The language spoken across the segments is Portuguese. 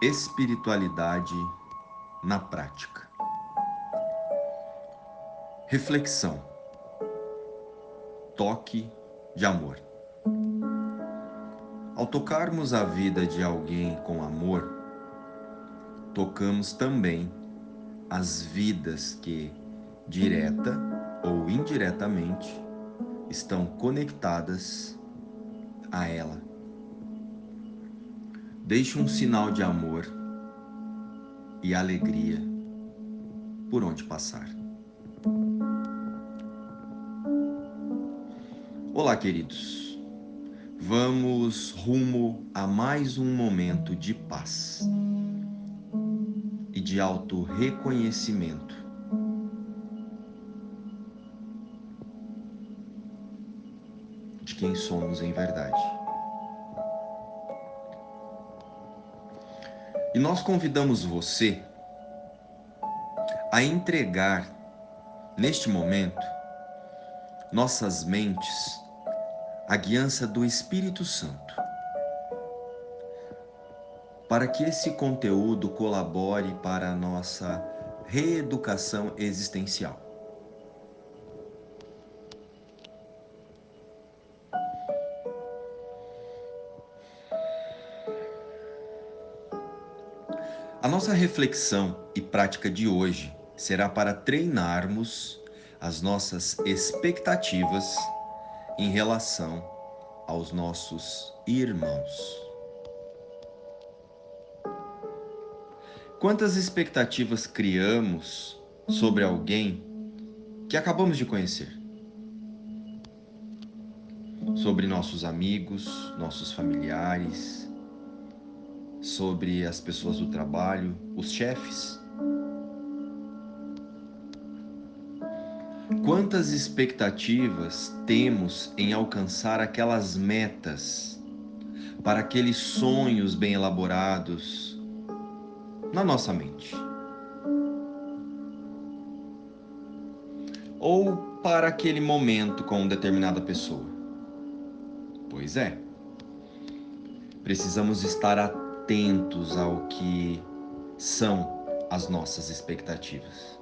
Espiritualidade na prática. Reflexão. Toque de amor. Ao tocarmos a vida de alguém com amor, tocamos também as vidas que, direta ou indiretamente, estão conectadas a ela. Deixe um sinal de amor e alegria por onde passar. Olá, queridos. Vamos rumo a mais um momento de paz e de auto reconhecimento. De quem somos em verdade. E nós convidamos você a entregar, neste momento, nossas mentes à guiança do Espírito Santo, para que esse conteúdo colabore para a nossa reeducação existencial. Nossa reflexão e prática de hoje será para treinarmos as nossas expectativas em relação aos nossos irmãos. Quantas expectativas criamos sobre alguém que acabamos de conhecer? Sobre nossos amigos, nossos familiares, sobre as pessoas do trabalho, os chefes? Quantas expectativas temos em alcançar aquelas metas, para aqueles sonhos bem elaborados na nossa mente? Ou para aquele momento com determinada pessoa? Pois é. Precisamos estar atentos atentos ao que são as nossas expectativas.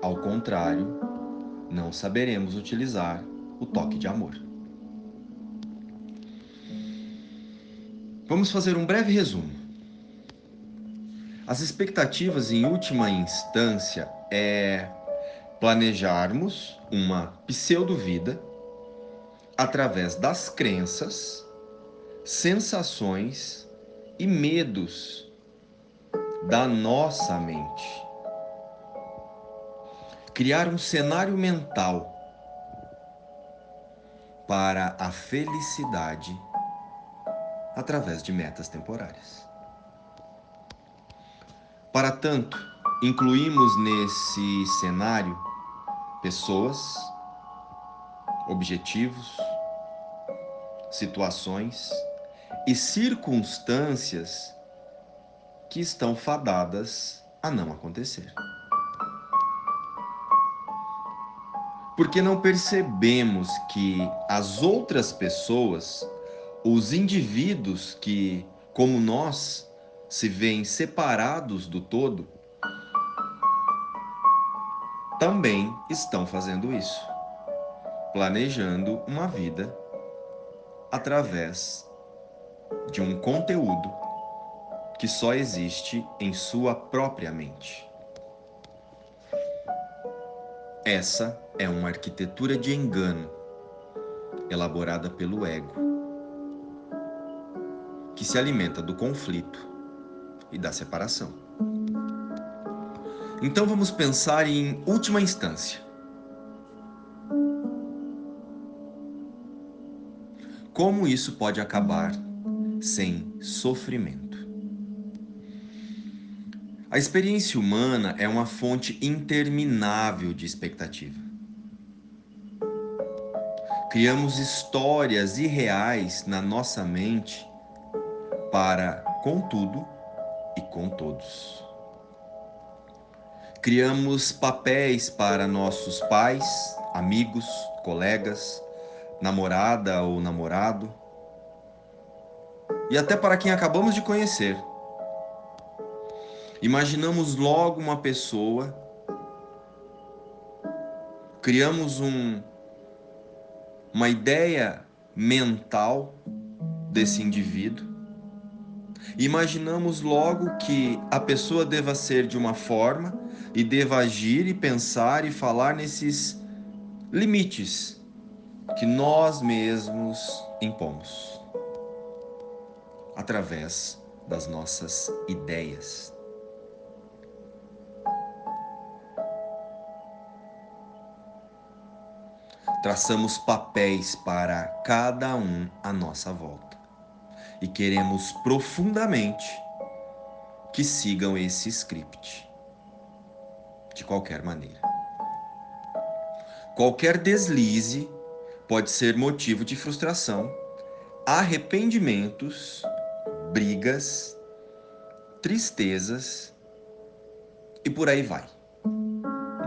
Ao contrário, não saberemos utilizar o toque de amor. Vamos fazer um breve resumo. As expectativas, em última instância, é planejarmos uma pseudo-vida através das crenças, sensações e medos da nossa mente. Criar um cenário mental para a felicidade através de metas temporárias. Para tanto, incluímos nesse cenário pessoas, objetivos, situações e circunstâncias que estão fadadas a não acontecer. Porque não percebemos que as outras pessoas, os indivíduos que, como nós, se veem separados do todo, também estão fazendo isso, planejando uma vida através de um conteúdo que só existe em sua própria mente. Essa é uma arquitetura de engano elaborada pelo ego, que se alimenta do conflito e da separação. Então vamos pensar em última instância. Como isso pode acabar sem sofrimento. A experiência humana é uma fonte interminável de expectativa. Criamos histórias irreais na nossa mente para com tudo e com todos. Criamos papéis para nossos pais, amigos, colegas, namorada ou namorado e até para quem acabamos de conhecer, Imaginamos logo uma pessoa, criamos um, uma ideia mental desse indivíduo, imaginamos logo que a pessoa deva ser de uma forma e deva agir e pensar e falar nesses limites que nós mesmos impomos através das nossas ideias. Traçamos papéis para cada um à nossa volta e queremos profundamente que sigam esse script de qualquer maneira. Qualquer deslize pode ser motivo de frustração, arrependimentos, brigas, tristezas e por aí vai.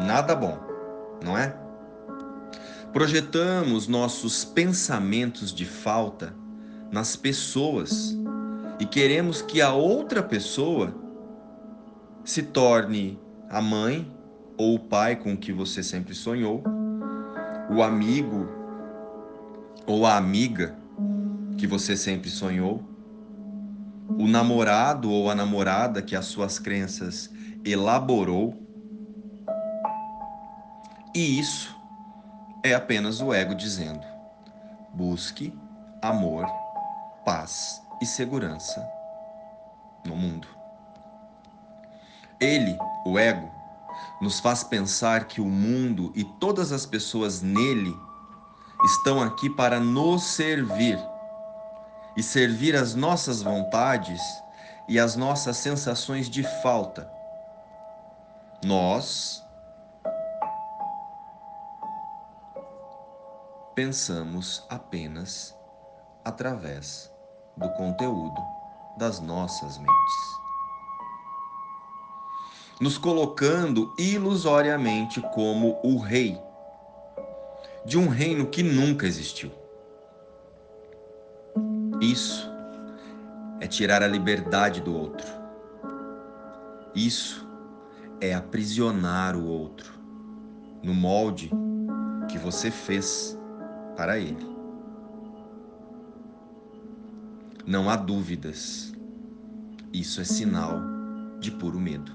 Nada bom, não é? Projetamos nossos pensamentos de falta nas pessoas e queremos que a outra pessoa se torne a mãe ou o pai com que você sempre sonhou, o amigo ou a amiga que você sempre sonhou, o namorado ou a namorada que as suas crenças elaborou. E isso é apenas o ego dizendo: busque amor, paz e segurança no mundo. Ele, o ego, nos faz pensar que o mundo e todas as pessoas nele estão aqui para nos servir e servir as nossas vontades e as nossas sensações de falta. Nós pensamos apenas através do conteúdo das nossas mentes nos colocando ilusoriamente como o rei de um reino que nunca existiu. Isso é tirar a liberdade do outro. Isso é aprisionar o outro no molde que você fez para ele. Não há dúvidas. Isso é sinal de puro medo.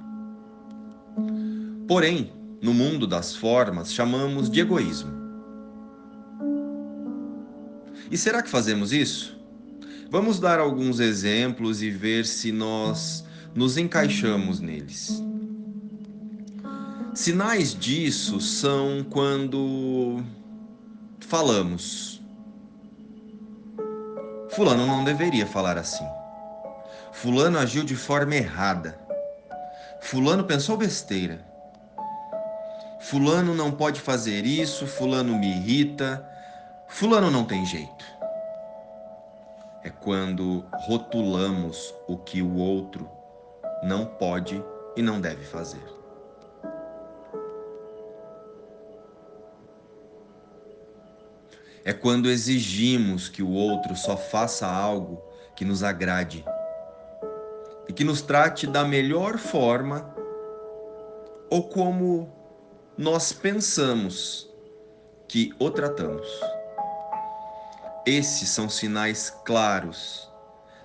Porém, no mundo das formas, chamamos de egoísmo. E será que fazemos isso? Vamos dar alguns exemplos e ver se nós nos encaixamos neles. Sinais disso são quando falamos. Fulano não deveria falar assim. Fulano agiu de forma errada. Fulano pensou besteira. Fulano não pode fazer isso, Fulano me irrita, Fulano não tem jeito. É quando rotulamos o que o outro não pode e não deve fazer. É quando exigimos que o outro só faça algo que nos agrade e que nos trate da melhor forma ou como nós pensamos que o tratamos. Esses são sinais claros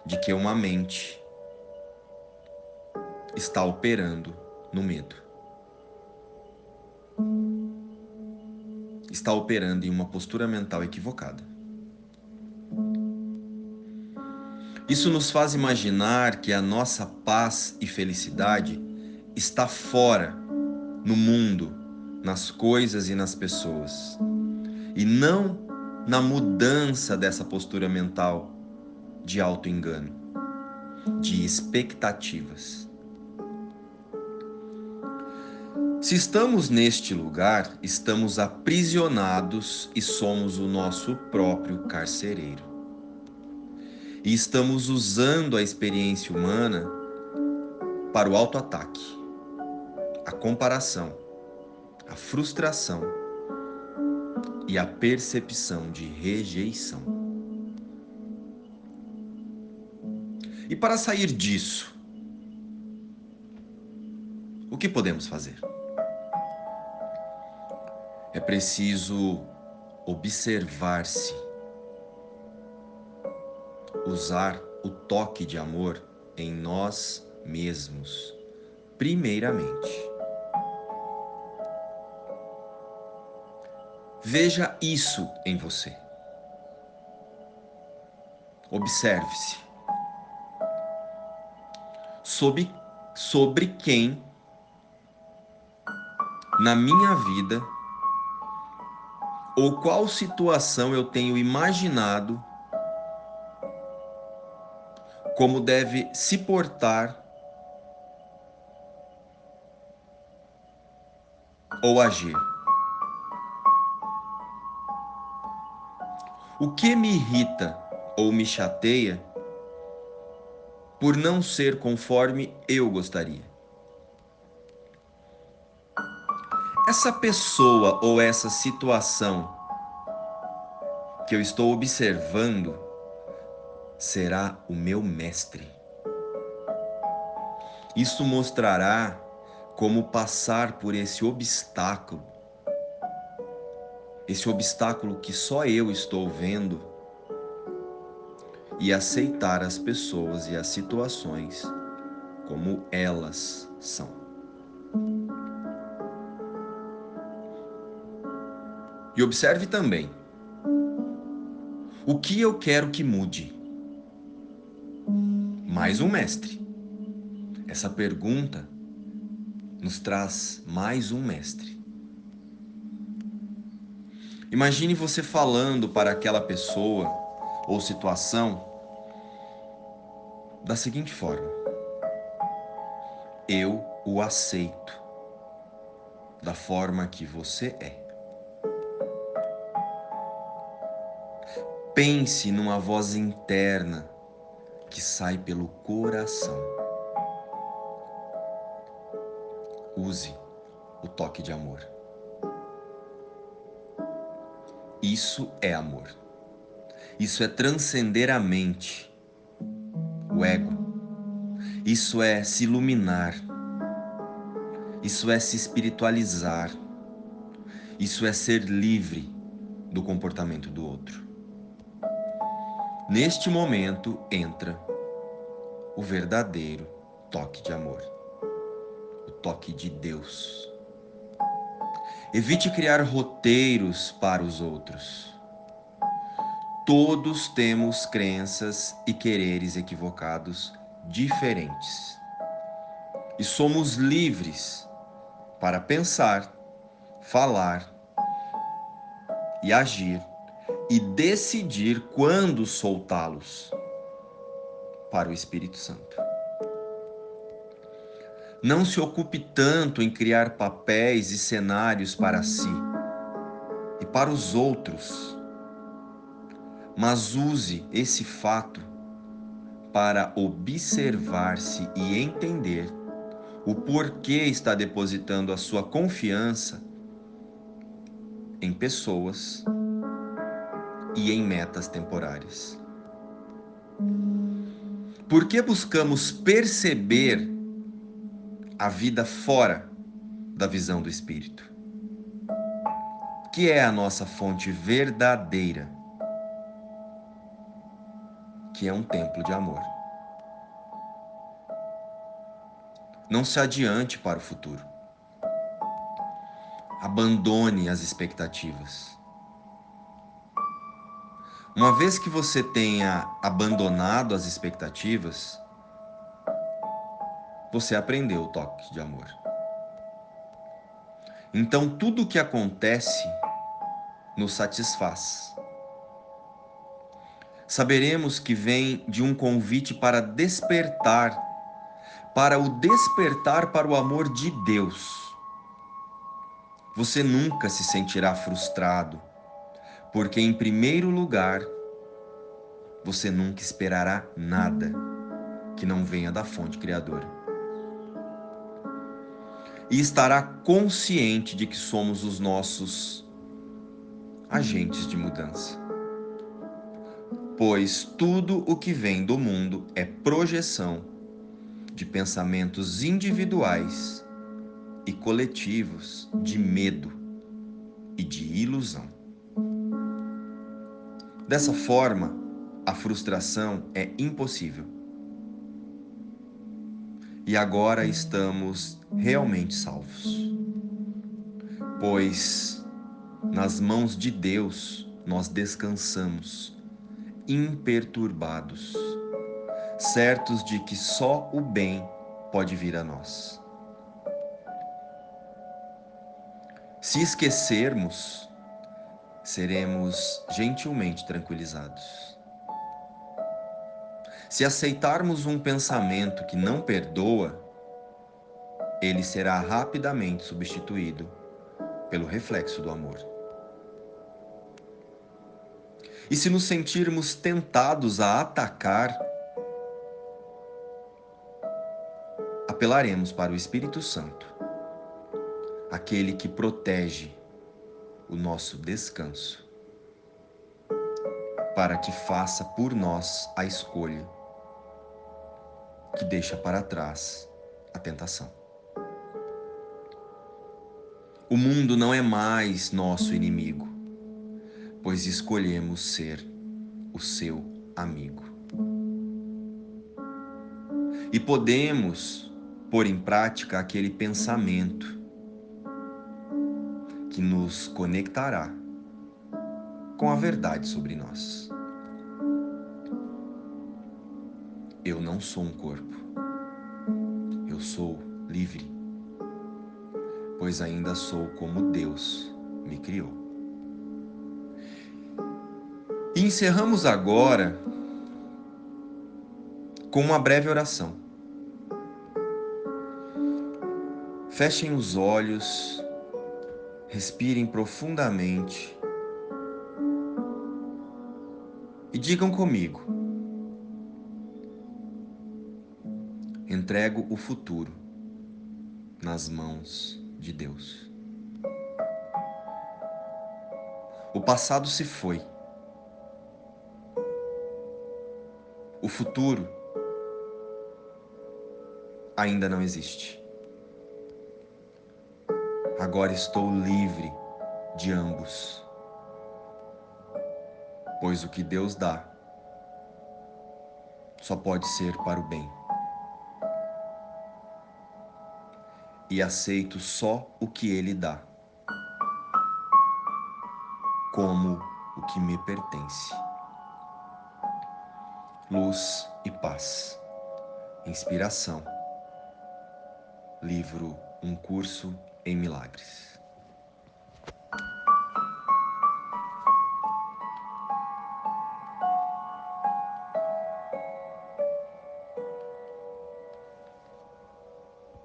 de que uma mente está operando no medo. Está operando em uma postura mental equivocada. Isso nos faz imaginar que a nossa paz e felicidade está fora, no mundo, nas coisas e nas pessoas, e não na mudança dessa postura mental de auto-engano, de expectativas. Se estamos neste lugar, estamos aprisionados e somos o nosso próprio carcereiro e estamos usando a experiência humana para o autoataque, a comparação, a frustração e a percepção de rejeição. E para sair disso, O que podemos fazer? É preciso observar-se, usar o toque de amor em nós mesmos, primeiramente. Veja isso em você. Observe-se. Sobre, sobre quem na minha vida ou qual situação eu tenho imaginado como deve se portar ou agir. O que me irrita ou me chateia por não ser conforme eu gostaria? Essa pessoa ou essa situação que eu estou observando será o meu mestre. Isso mostrará como passar por esse obstáculo esse obstáculo que só eu estou vendo e aceitar as pessoas e as situações como elas são. E observe também o que eu quero que mude. Mais um mestre. Essa pergunta nos traz mais um mestre. Imagine você falando para aquela pessoa ou situação da seguinte forma: Eu o aceito da forma que você é. Pense numa voz interna que sai pelo coração. Use o toque de amor. Isso é amor. Isso é transcender a mente, o ego. Isso é se iluminar. Isso é se espiritualizar. Isso é ser livre do comportamento do outro. Neste momento entra o verdadeiro toque de amor, o toque de Deus. Evite criar roteiros para os outros. Todos temos crenças e quereres equivocados diferentes. E somos livres para pensar, falar e agir e decidir quando soltá-los para o Espírito Santo. Não se ocupe tanto em criar papéis e cenários para si e para os outros, mas use esse fato para observar-se e entender o porquê está depositando a sua confiança em pessoas e em metas temporárias. Por que buscamos perceber a vida fora da visão do Espírito, que é a nossa fonte verdadeira, que é um templo de amor. Não se adiante para o futuro. Abandone as expectativas. Uma vez que você tenha abandonado as expectativas, você aprendeu o toque de amor. Então tudo o que acontece nos satisfaz. Saberemos que vem de um convite para despertar, para o despertar para o amor de Deus. Você nunca se sentirá frustrado, porque, em primeiro lugar, você nunca esperará nada que não venha da fonte criadora e estará consciente de que somos os nossos agentes de mudança. Pois tudo o que vem do mundo é projeção de pensamentos individuais e coletivos de medo e de ilusão. Dessa forma, a frustração é impossível. E agora estamos realmente salvos. Pois nas mãos de Deus nós descansamos, imperturbados, certos de que só o bem pode vir a nós. Se esquecermos, seremos gentilmente tranquilizados. Se aceitarmos um pensamento que não perdoa, ele será rapidamente substituído pelo reflexo do amor. E se nos sentirmos tentados a atacar, apelaremos para o Espírito Santo, aquele que protege o nosso descanso, para que faça por nós a escolha que deixa para trás a tentação. O mundo não é mais nosso inimigo, pois escolhemos ser o seu amigo. E podemos pôr em prática aquele pensamento que nos conectará com a verdade sobre nós. Eu não sou um corpo, eu sou livre, pois ainda sou como Deus me criou. E encerramos agora com uma breve oração. Fechem os olhos, respirem profundamente e digam comigo: entrego o futuro nas mãos de Deus. O passado se foi. O futuro ainda não existe. Agora estou livre de ambos. Pois o que Deus dá só pode ser para o bem. E aceito só o que Ele dá, como o que me pertence. Luz e paz. Inspiração. Livro Um Curso em Milagres.